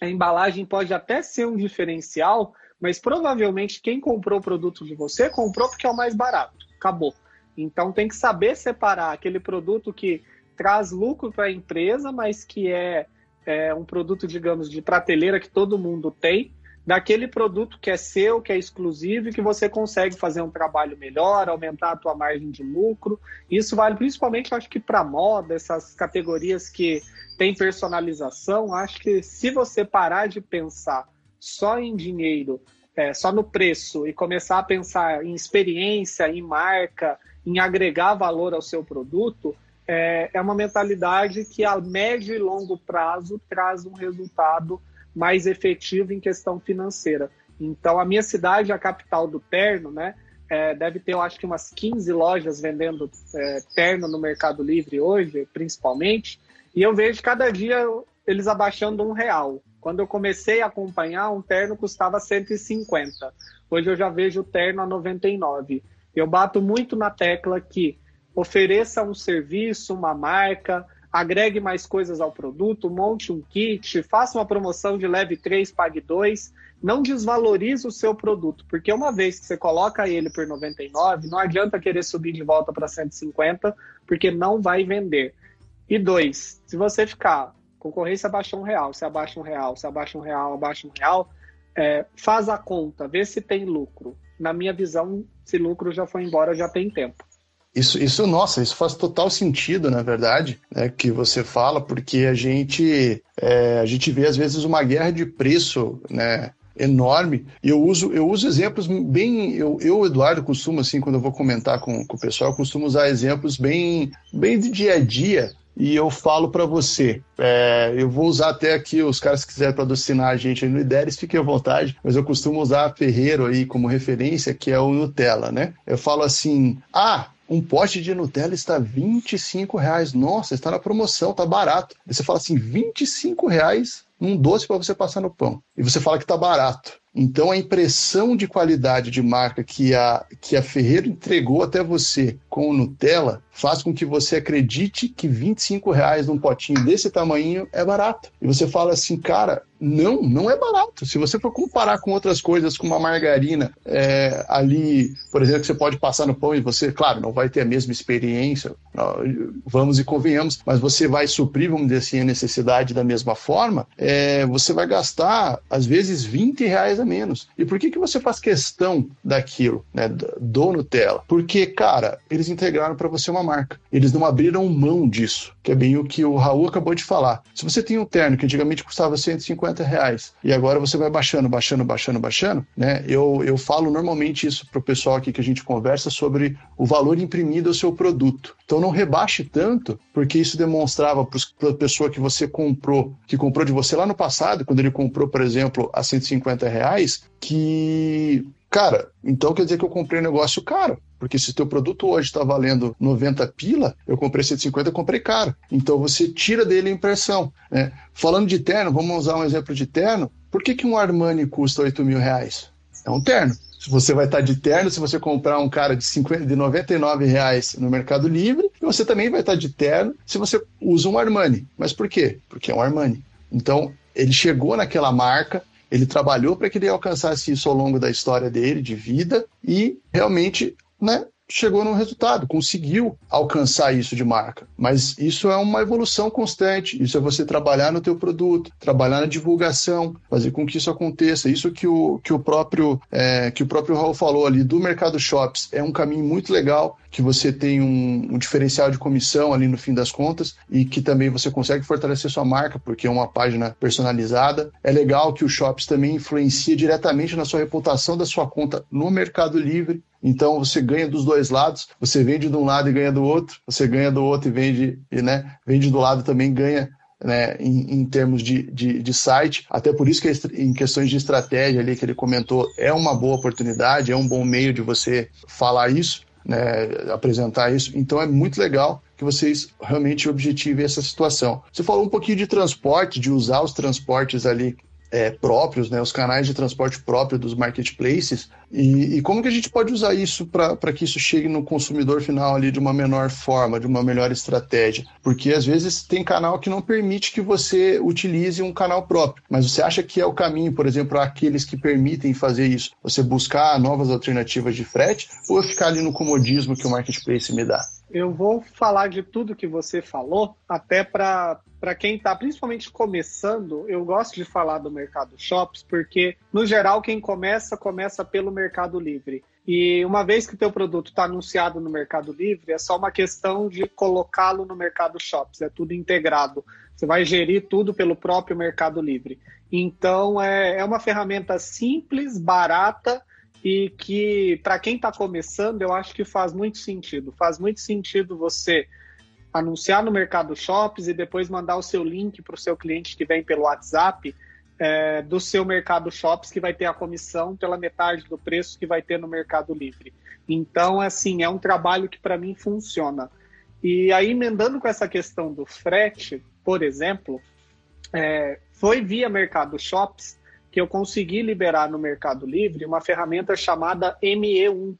a embalagem pode até ser um diferencial, mas provavelmente quem comprou o produto de você comprou porque é o mais barato. Acabou. Então tem que saber separar aquele produto que traz lucro para a empresa, mas que é, é um produto, digamos, de prateleira que todo mundo tem, daquele produto que é seu, que é exclusivo e que você consegue fazer um trabalho melhor, aumentar a tua margem de lucro. Isso vale principalmente, acho que para moda, essas categorias que tem personalização. Acho que se você parar de pensar só em dinheiro é, só no preço e começar a pensar em experiência, em marca, em agregar valor ao seu produto, é, é uma mentalidade que a médio e longo prazo traz um resultado mais efetivo em questão financeira. Então, a minha cidade, a capital do terno, né, é, deve ter, eu acho que umas 15 lojas vendendo é, terno no Mercado Livre hoje, principalmente, e eu vejo cada dia eles abaixando um real. Quando eu comecei a acompanhar, um terno custava 150. Hoje eu já vejo o terno a 99. Eu bato muito na tecla que ofereça um serviço, uma marca, agregue mais coisas ao produto, monte um kit, faça uma promoção de leve 3, pague 2, não desvalorize o seu produto, porque uma vez que você coloca ele por 99, não adianta querer subir de volta para 150, porque não vai vender. E dois, se você ficar, concorrência abaixa um real, se abaixa um real, se abaixa um real, abaixa um real, é, faz a conta, vê se tem lucro. Na minha visão, se lucro já foi embora, já tem tempo. Isso, isso, nossa, isso faz total sentido, na verdade, né, que você fala, porque a gente, é, a gente vê às vezes uma guerra de preço, né, enorme. E eu uso, eu uso exemplos bem. Eu, eu, Eduardo, costumo, assim, quando eu vou comentar com, com o pessoal, eu costumo usar exemplos bem, bem de dia a dia. E eu falo para você, é, eu vou usar até aqui, os caras que quiserem patrocinar a gente aí no IDERES, fiquem à vontade, mas eu costumo usar Ferreiro aí como referência, que é o Nutella, né? Eu falo assim, ah, um pote de Nutella está 25 reais. Nossa, está na promoção, está barato. Aí você fala assim, 25 reais num doce para você passar no pão. E você fala que está barato. Então a impressão de qualidade de marca que a, que a Ferreira entregou até você com o Nutella faz com que você acredite que 25 reais num potinho desse tamanho é barato. E você fala assim, cara, não, não é barato. Se você for comparar com outras coisas, com uma margarina é, ali, por exemplo, que você pode passar no pão e você, claro, não vai ter a mesma experiência, vamos e convenhamos, mas você vai suprir, vamos dizer assim, a necessidade da mesma forma, é, você vai gastar, às vezes, 20 reais menos. E por que, que você faz questão daquilo, né, do Nutella? Porque, cara, eles integraram para você uma marca. Eles não abriram mão disso, que é bem o que o Raul acabou de falar. Se você tem um terno que antigamente custava 150 reais e agora você vai baixando, baixando, baixando, baixando, né? Eu, eu falo normalmente isso para o pessoal aqui que a gente conversa sobre o valor imprimido ao seu produto. Então não rebaixe tanto, porque isso demonstrava para a pessoa que você comprou, que comprou de você lá no passado, quando ele comprou, por exemplo, a 150 reais, que Cara, então quer dizer que eu comprei um negócio caro. Porque se o teu produto hoje está valendo 90 pila, eu comprei 150, eu comprei caro. Então você tira dele a impressão. Né? Falando de terno, vamos usar um exemplo de terno. Por que, que um Armani custa 8 mil reais? É um terno. Se você vai estar de terno, se você comprar um cara de, 50, de 99 reais no Mercado Livre, você também vai estar de terno se você usa um Armani. Mas por quê? Porque é um Armani. Então, ele chegou naquela marca, ele trabalhou para que ele alcançasse isso ao longo da história dele, de vida, e realmente né, chegou num resultado, conseguiu alcançar isso de marca. Mas isso é uma evolução constante, isso é você trabalhar no teu produto, trabalhar na divulgação, fazer com que isso aconteça. Isso que o, que o próprio é, que o próprio Raul falou ali do mercado shops é um caminho muito legal que você tem um, um, diferencial de comissão ali no fim das contas e que também você consegue fortalecer sua marca, porque é uma página personalizada. É legal que o Shops também influencia diretamente na sua reputação da sua conta no Mercado Livre. Então você ganha dos dois lados, você vende de um lado e ganha do outro, você ganha do outro e vende, e, né, vende do lado também ganha né, em, em, termos de, de, de, site. Até por isso que em questões de estratégia ali que ele comentou, é uma boa oportunidade, é um bom meio de você falar isso né, apresentar isso. Então é muito legal que vocês realmente objetivem essa situação. Você falou um pouquinho de transporte, de usar os transportes ali é, próprios, né, os canais de transporte próprio dos marketplaces, e, e como que a gente pode usar isso para que isso chegue no consumidor final ali de uma menor forma, de uma melhor estratégia? Porque às vezes tem canal que não permite que você utilize um canal próprio, mas você acha que é o caminho, por exemplo, aqueles que permitem fazer isso, você buscar novas alternativas de frete ou ficar ali no comodismo que o marketplace me dá? Eu vou falar de tudo que você falou, até para quem está principalmente começando. Eu gosto de falar do mercado shops, porque, no geral, quem começa, começa pelo Mercado Livre. E uma vez que o teu produto está anunciado no Mercado Livre, é só uma questão de colocá-lo no Mercado Shops, é tudo integrado. Você vai gerir tudo pelo próprio Mercado Livre. Então, é, é uma ferramenta simples, barata e que, para quem está começando, eu acho que faz muito sentido. Faz muito sentido você anunciar no Mercado Shops e depois mandar o seu link para o seu cliente que vem pelo WhatsApp é, do seu Mercado Shops, que vai ter a comissão pela metade do preço que vai ter no Mercado Livre. Então, assim, é um trabalho que para mim funciona. E aí, emendando com essa questão do frete, por exemplo, é, foi via Mercado Shops que eu consegui liberar no Mercado Livre uma ferramenta chamada ME1.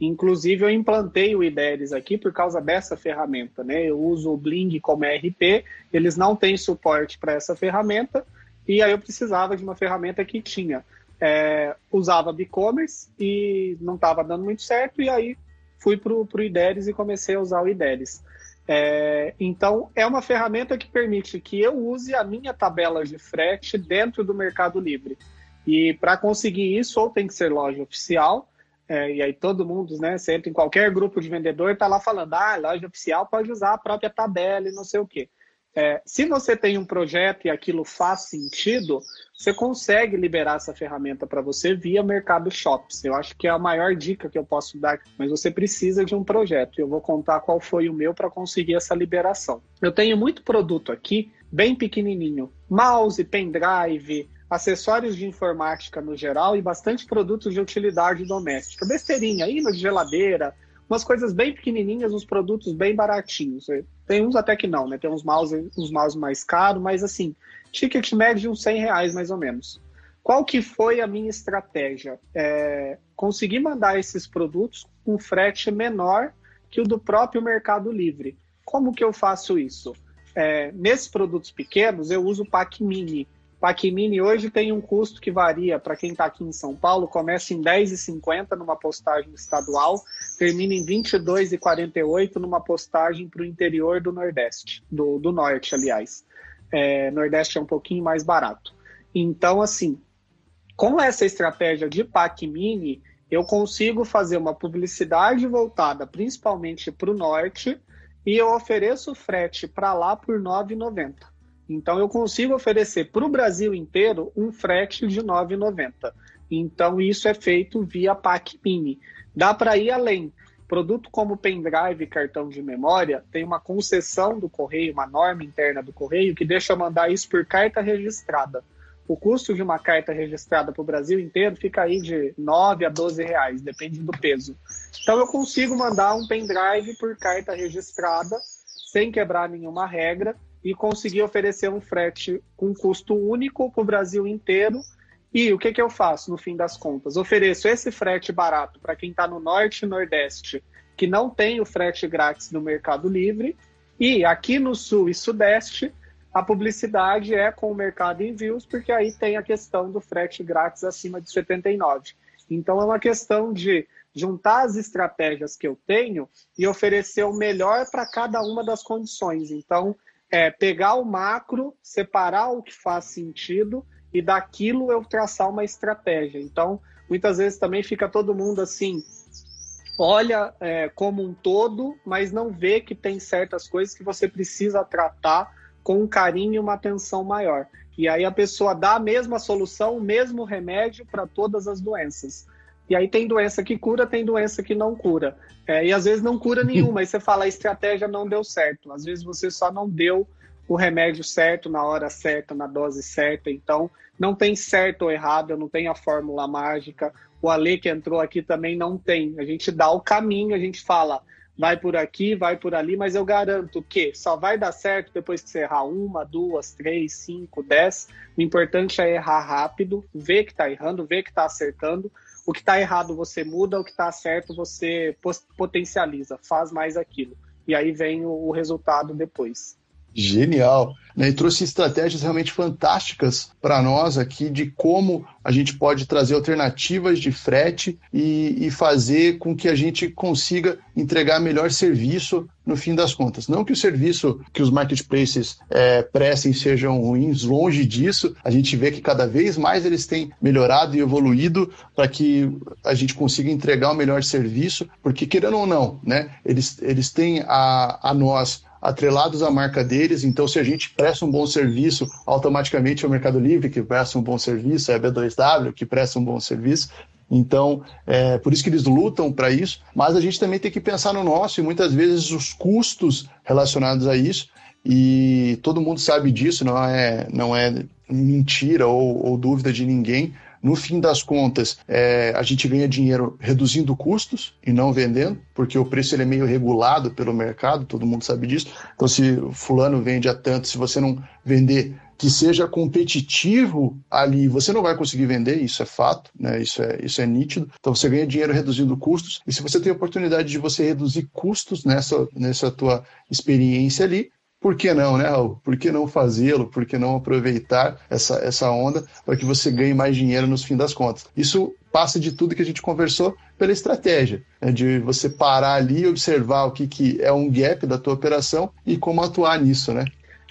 Inclusive, eu implantei o IDERES aqui por causa dessa ferramenta. Né? Eu uso o Bling como RP, eles não têm suporte para essa ferramenta, e aí eu precisava de uma ferramenta que tinha. É, usava e-commerce e não estava dando muito certo, e aí fui para o IDERES e comecei a usar o IDERES. É, então, é uma ferramenta que permite que eu use a minha tabela de frete dentro do Mercado Livre. E para conseguir isso, ou tem que ser loja oficial, é, e aí todo mundo, né, você entra em qualquer grupo de vendedor está lá falando, ah, loja oficial pode usar a própria tabela e não sei o quê. É, se você tem um projeto e aquilo faz sentido, você consegue liberar essa ferramenta para você via Mercado Shops. Eu acho que é a maior dica que eu posso dar, mas você precisa de um projeto. Eu vou contar qual foi o meu para conseguir essa liberação. Eu tenho muito produto aqui, bem pequenininho: mouse, pendrive, acessórios de informática no geral e bastante produtos de utilidade doméstica. Besteirinha, imã de geladeira, umas coisas bem pequenininhas, uns produtos bem baratinhos. Tem uns até que não, né? Tem uns mouse, uns mouse mais caros, mas assim, ticket médio de uns 100 reais mais ou menos. Qual que foi a minha estratégia? É, conseguir mandar esses produtos com frete menor que o do próprio Mercado Livre. Como que eu faço isso? É, nesses produtos pequenos, eu uso o PAC Mini. Paquimini hoje tem um custo que varia para quem está aqui em São Paulo, começa em 10,50 numa postagem estadual, termina em 22,48 numa postagem para o interior do Nordeste, do, do Norte, aliás. É, Nordeste é um pouquinho mais barato. Então, assim, com essa estratégia de Paquimini, eu consigo fazer uma publicidade voltada principalmente para o Norte e eu ofereço frete para lá por R$ 9,90. Então eu consigo oferecer para o Brasil inteiro um frete de R$ 9,90. Então isso é feito via PAC Mini. Dá para ir além. Produto como pendrive cartão de memória tem uma concessão do correio, uma norma interna do correio que deixa mandar isso por carta registrada. O custo de uma carta registrada para o Brasil inteiro fica aí de 9 a 12 reais, depende do peso. Então eu consigo mandar um pendrive por carta registrada sem quebrar nenhuma regra e conseguir oferecer um frete com custo único para o Brasil inteiro. E o que, que eu faço no fim das contas? Ofereço esse frete barato para quem está no norte e nordeste, que não tem o frete grátis no Mercado Livre. E aqui no sul e sudeste, a publicidade é com o Mercado Envios, porque aí tem a questão do frete grátis acima de 79. Então é uma questão de juntar as estratégias que eu tenho e oferecer o melhor para cada uma das condições. Então, é pegar o macro, separar o que faz sentido e daquilo eu traçar uma estratégia. Então, muitas vezes também fica todo mundo assim, olha é, como um todo, mas não vê que tem certas coisas que você precisa tratar com um carinho e uma atenção maior. E aí a pessoa dá a mesma solução, o mesmo remédio para todas as doenças. E aí tem doença que cura, tem doença que não cura. É, e às vezes não cura nenhuma. Aí você fala, a estratégia não deu certo. Às vezes você só não deu o remédio certo, na hora certa, na dose certa. Então, não tem certo ou errado, não tem a fórmula mágica. O Ale que entrou aqui também não tem. A gente dá o caminho, a gente fala, vai por aqui, vai por ali, mas eu garanto que só vai dar certo depois que você errar uma, duas, três, cinco, dez. O importante é errar rápido, ver que está errando, ver que está acertando o que está errado você muda, o que está certo você potencializa, faz mais aquilo. E aí vem o, resultado depois. Genial. Né, e trouxe estratégias realmente fantásticas para nós aqui de como a gente pode trazer alternativas de frete e, e, fazer com que a gente consiga entregar melhor serviço no fim das contas. Não que o serviço que os marketplaces é, prestem sejam ruins, longe disso. A gente vê que cada vez mais eles têm melhorado e evoluído para que a gente consiga entregar o melhor serviço, porque querendo ou não, né, eles, eles têm a, a nós atrelados à marca deles. Então, se a gente presta um bom serviço, automaticamente é o Mercado Livre que presta um bom serviço, é a B2W que presta um bom serviço. Então, é por isso que eles lutam para isso, mas a gente também tem que pensar no nosso e muitas vezes os custos relacionados a isso. E todo mundo sabe disso, não é, não é mentira ou, ou dúvida de ninguém. No fim das contas, é, a gente ganha dinheiro reduzindo custos e não vendendo, porque o preço ele é meio regulado pelo mercado, todo mundo sabe disso. Então, se fulano vende a tanto, se você não vender que seja competitivo ali, você não vai conseguir vender, isso é fato, né? Isso é, isso é nítido. Então você ganha dinheiro reduzindo custos, e se você tem a oportunidade de você reduzir custos nessa, nessa tua experiência ali, por que não, né, Raul? Por que não fazê-lo? Por que não aproveitar essa, essa onda para que você ganhe mais dinheiro no fim das contas? Isso passa de tudo que a gente conversou pela estratégia, né, de você parar ali e observar o que, que é um gap da tua operação e como atuar nisso, né?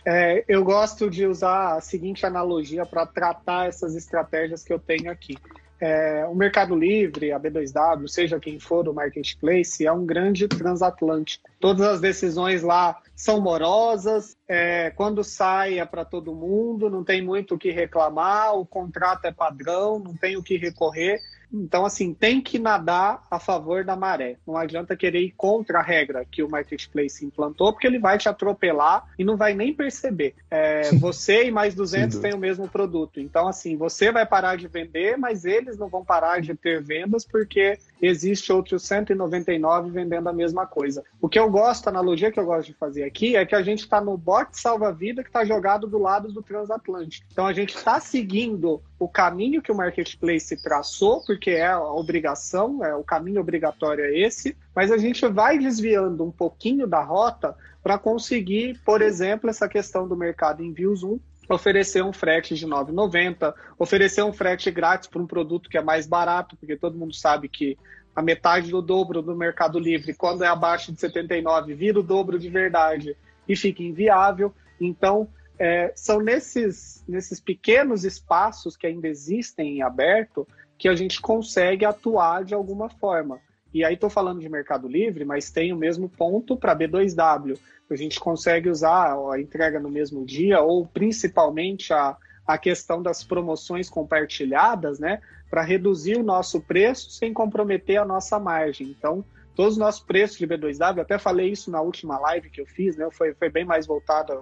É, eu gosto de usar a seguinte analogia para tratar essas estratégias que eu tenho aqui. É, o Mercado Livre, a B2W, seja quem for o marketplace, é um grande transatlântico. Todas as decisões lá são morosas, é, quando sai é para todo mundo, não tem muito o que reclamar, o contrato é padrão, não tem o que recorrer. Então, assim, tem que nadar a favor da maré. Não adianta querer ir contra a regra que o marketplace implantou, porque ele vai te atropelar e não vai nem perceber. É, [laughs] você e mais 200 têm o mesmo produto. Então, assim, você vai parar de vender, mas eles não vão parar de ter vendas porque existe outros 199 vendendo a mesma coisa. O que eu gosto, a analogia que eu gosto de fazer aqui é que a gente está no bote salva-vida que está jogado do lado do transatlântico. Então a gente está seguindo o caminho que o marketplace traçou, porque é a obrigação, é o caminho obrigatório é esse, mas a gente vai desviando um pouquinho da rota para conseguir, por exemplo, essa questão do mercado envios 1 oferecer um frete de 9,90, oferecer um frete grátis para um produto que é mais barato, porque todo mundo sabe que a metade do dobro do Mercado Livre, quando é abaixo de 79, vira o dobro de verdade e fica inviável. Então, é, são nesses, nesses pequenos espaços que ainda existem em aberto que a gente consegue atuar de alguma forma. E aí estou falando de Mercado Livre, mas tem o mesmo ponto para B2W. A gente consegue usar a entrega no mesmo dia, ou principalmente a, a questão das promoções compartilhadas, né? Para reduzir o nosso preço sem comprometer a nossa margem. Então, todos os nossos preços de B2W, até falei isso na última live que eu fiz, né? Foi, foi bem mais voltada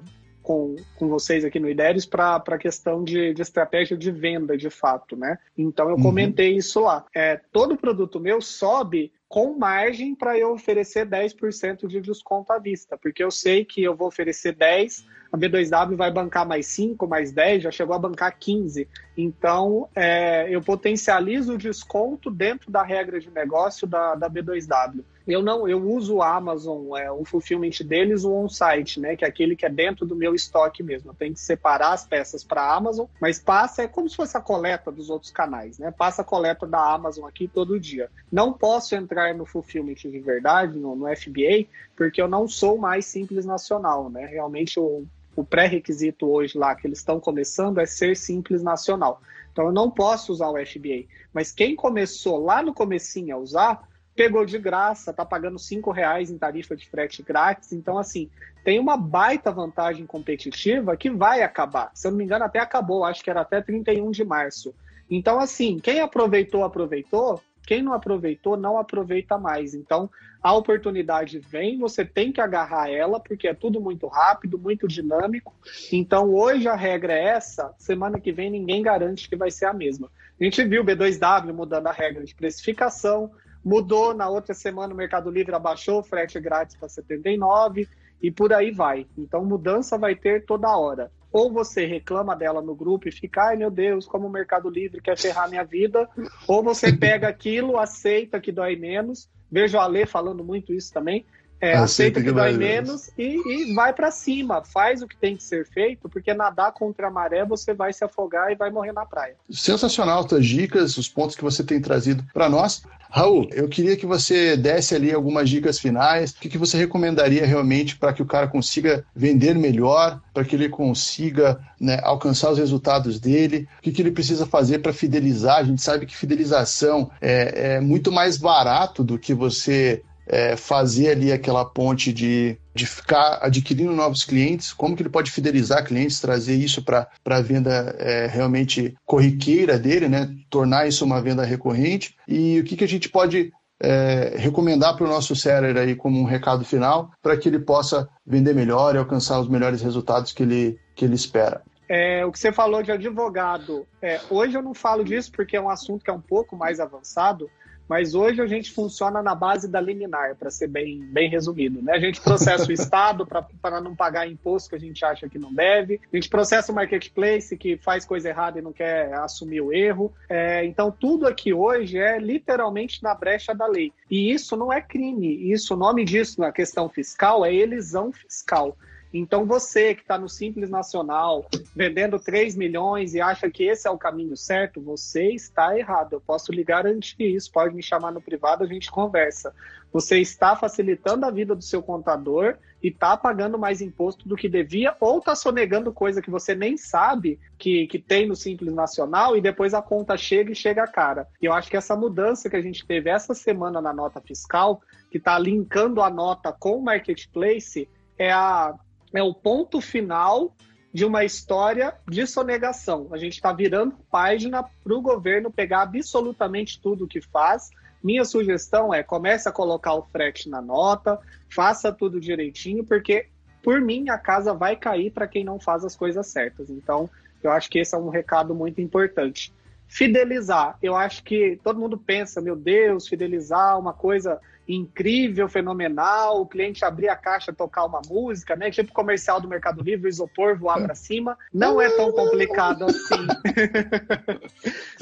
com, com vocês aqui no IDERES para a questão de, de, estratégia de venda, de fato, né? Então eu uhum. comentei isso lá. É, todo produto meu sobe com margem para eu oferecer 10% de desconto à vista, porque eu sei que eu vou oferecer 10, a B2W vai bancar mais 5, mais 10, já chegou a bancar 15. Então, é, eu potencializo o desconto dentro da regra de negócio da, da B2W. Eu não, eu uso o Amazon, é, o fulfillment deles, o on-site, né, que é aquele que é dentro do meu estoque mesmo. Eu tenho que separar as peças para a Amazon, mas passa é como se fosse a coleta dos outros canais, né? Passa a coleta da Amazon aqui todo dia. Não posso entrar no fulfillment de verdade, no, no FBA, porque eu não sou mais simples nacional, né? Realmente o, o pré-requisito hoje lá que eles estão começando é ser simples nacional. Então eu não posso usar o FBA. Mas quem começou lá no comecinho a usar, pegou de graça, tá pagando cinco reais em tarifa de frete grátis. Então, assim, tem uma baita vantagem competitiva que vai acabar. Se eu não me engano, até acabou, acho que era até 31 de março. Então, assim, quem aproveitou, aproveitou. Quem não aproveitou, não aproveita mais. Então, a oportunidade vem, você tem que agarrar ela, porque é tudo muito rápido, muito dinâmico. Então, hoje a regra é essa, semana que vem ninguém garante que vai ser a mesma. A gente viu o B2W mudando a regra de precificação, Mudou na outra semana, o Mercado Livre abaixou o frete grátis para 79 e por aí vai. Então, mudança vai ter toda hora. Ou você reclama dela no grupo e fica, ai meu Deus, como o Mercado Livre quer ferrar minha vida, ou você pega aquilo, aceita que dói menos. Vejo a Lê falando muito isso também. É, aceita, que, que dói menos e, e vai para cima, faz o que tem que ser feito, porque nadar contra a maré você vai se afogar e vai morrer na praia. Sensacional tuas dicas, os pontos que você tem trazido para nós. Raul, eu queria que você desse ali algumas dicas finais. O que, que você recomendaria realmente para que o cara consiga vender melhor, para que ele consiga né, alcançar os resultados dele? O que, que ele precisa fazer para fidelizar? A gente sabe que fidelização é, é muito mais barato do que você é, fazer ali aquela ponte de, de ficar adquirindo novos clientes, como que ele pode fidelizar clientes, trazer isso para a venda é, realmente corriqueira dele, né? tornar isso uma venda recorrente, e o que, que a gente pode é, recomendar para o nosso seller aí como um recado final, para que ele possa vender melhor e alcançar os melhores resultados que ele, que ele espera. É, o que você falou de advogado, é, hoje eu não falo disso porque é um assunto que é um pouco mais avançado, mas hoje a gente funciona na base da liminar, para ser bem, bem resumido. Né? A gente processa o [laughs] Estado para não pagar imposto que a gente acha que não deve, a gente processa o marketplace que faz coisa errada e não quer assumir o erro. É, então, tudo aqui hoje é literalmente na brecha da lei. E isso não é crime, isso, o nome disso na questão fiscal é elisão fiscal. Então você que está no Simples Nacional, vendendo 3 milhões e acha que esse é o caminho certo, você está errado. Eu posso lhe garantir isso, pode me chamar no privado, a gente conversa. Você está facilitando a vida do seu contador e está pagando mais imposto do que devia, ou está sonegando coisa que você nem sabe que, que tem no Simples Nacional e depois a conta chega e chega cara. E eu acho que essa mudança que a gente teve essa semana na nota fiscal, que está linkando a nota com o marketplace, é a é o ponto final de uma história de sonegação. A gente está virando página para o governo pegar absolutamente tudo que faz. Minha sugestão é comece a colocar o frete na nota, faça tudo direitinho, porque por mim a casa vai cair para quem não faz as coisas certas. Então, eu acho que esse é um recado muito importante. Fidelizar, eu acho que todo mundo pensa, meu Deus, fidelizar uma coisa incrível, fenomenal, o cliente abrir a caixa, tocar uma música, né? Tipo comercial do Mercado Livre, o isopor voar para cima. Não é tão complicado assim.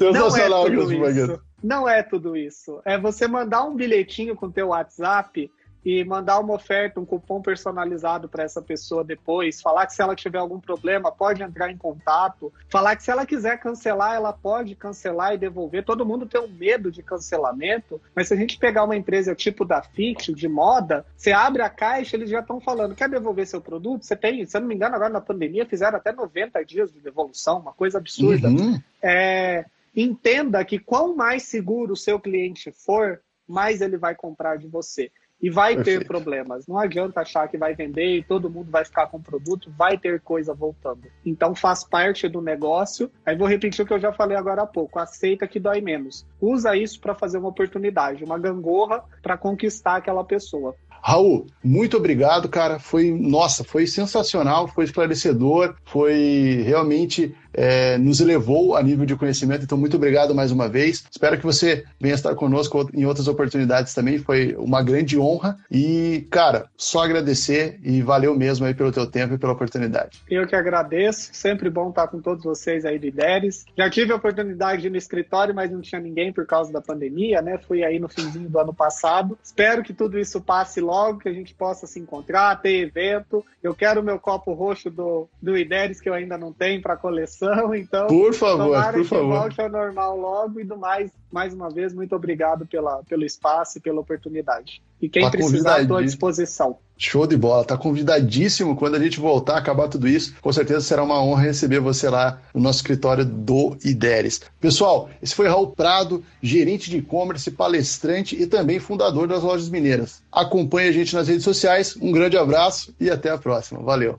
[laughs] Não é tudo isso. Não é tudo isso. É você mandar um bilhetinho com o teu WhatsApp e mandar uma oferta, um cupom personalizado para essa pessoa depois, falar que se ela tiver algum problema, pode entrar em contato, falar que se ela quiser cancelar, ela pode cancelar e devolver. Todo mundo tem um medo de cancelamento, mas se a gente pegar uma empresa tipo da Fit, de moda, você abre a caixa, eles já estão falando, quer devolver seu produto? Você tem, se eu não me engano, agora na pandemia fizeram até 90 dias de devolução, uma coisa absurda. Uhum. É, entenda que quanto mais seguro o seu cliente for, mais ele vai comprar de você. E vai Perfeito. ter problemas. Não adianta achar que vai vender e todo mundo vai ficar com o produto, vai ter coisa voltando. Então faz parte do negócio. Aí vou repetir o que eu já falei agora há pouco: aceita que dói menos. Usa isso para fazer uma oportunidade, uma gangorra para conquistar aquela pessoa. Raul, muito obrigado, cara. Foi, nossa, foi sensacional, foi esclarecedor, foi realmente é, nos elevou a nível de conhecimento. Então, muito obrigado mais uma vez. Espero que você venha estar conosco em outras oportunidades também. Foi uma grande honra. E, cara, só agradecer e valeu mesmo aí pelo teu tempo e pela oportunidade. Eu que agradeço. Sempre bom estar com todos vocês aí do IDERES. Já tive a oportunidade de ir no escritório, mas não tinha ninguém por causa da pandemia, né? Fui aí no finzinho do ano passado. Espero que tudo isso passe logo, que a gente possa se encontrar, ter evento. Eu quero o meu copo roxo do, do IDERES, que eu ainda não tenho para coleção [laughs] então, por favor, por que favor. volte ao normal logo e do mais, mais uma vez, muito obrigado pela, pelo espaço e pela oportunidade. E quem tá precisar, estou à disposição. Show de bola, tá convidadíssimo quando a gente voltar, acabar tudo isso. Com certeza será uma honra receber você lá no nosso escritório do IDERES. Pessoal, esse foi Raul Prado, gerente de e-commerce, palestrante e também fundador das Lojas Mineiras. Acompanhe a gente nas redes sociais. Um grande abraço e até a próxima. Valeu.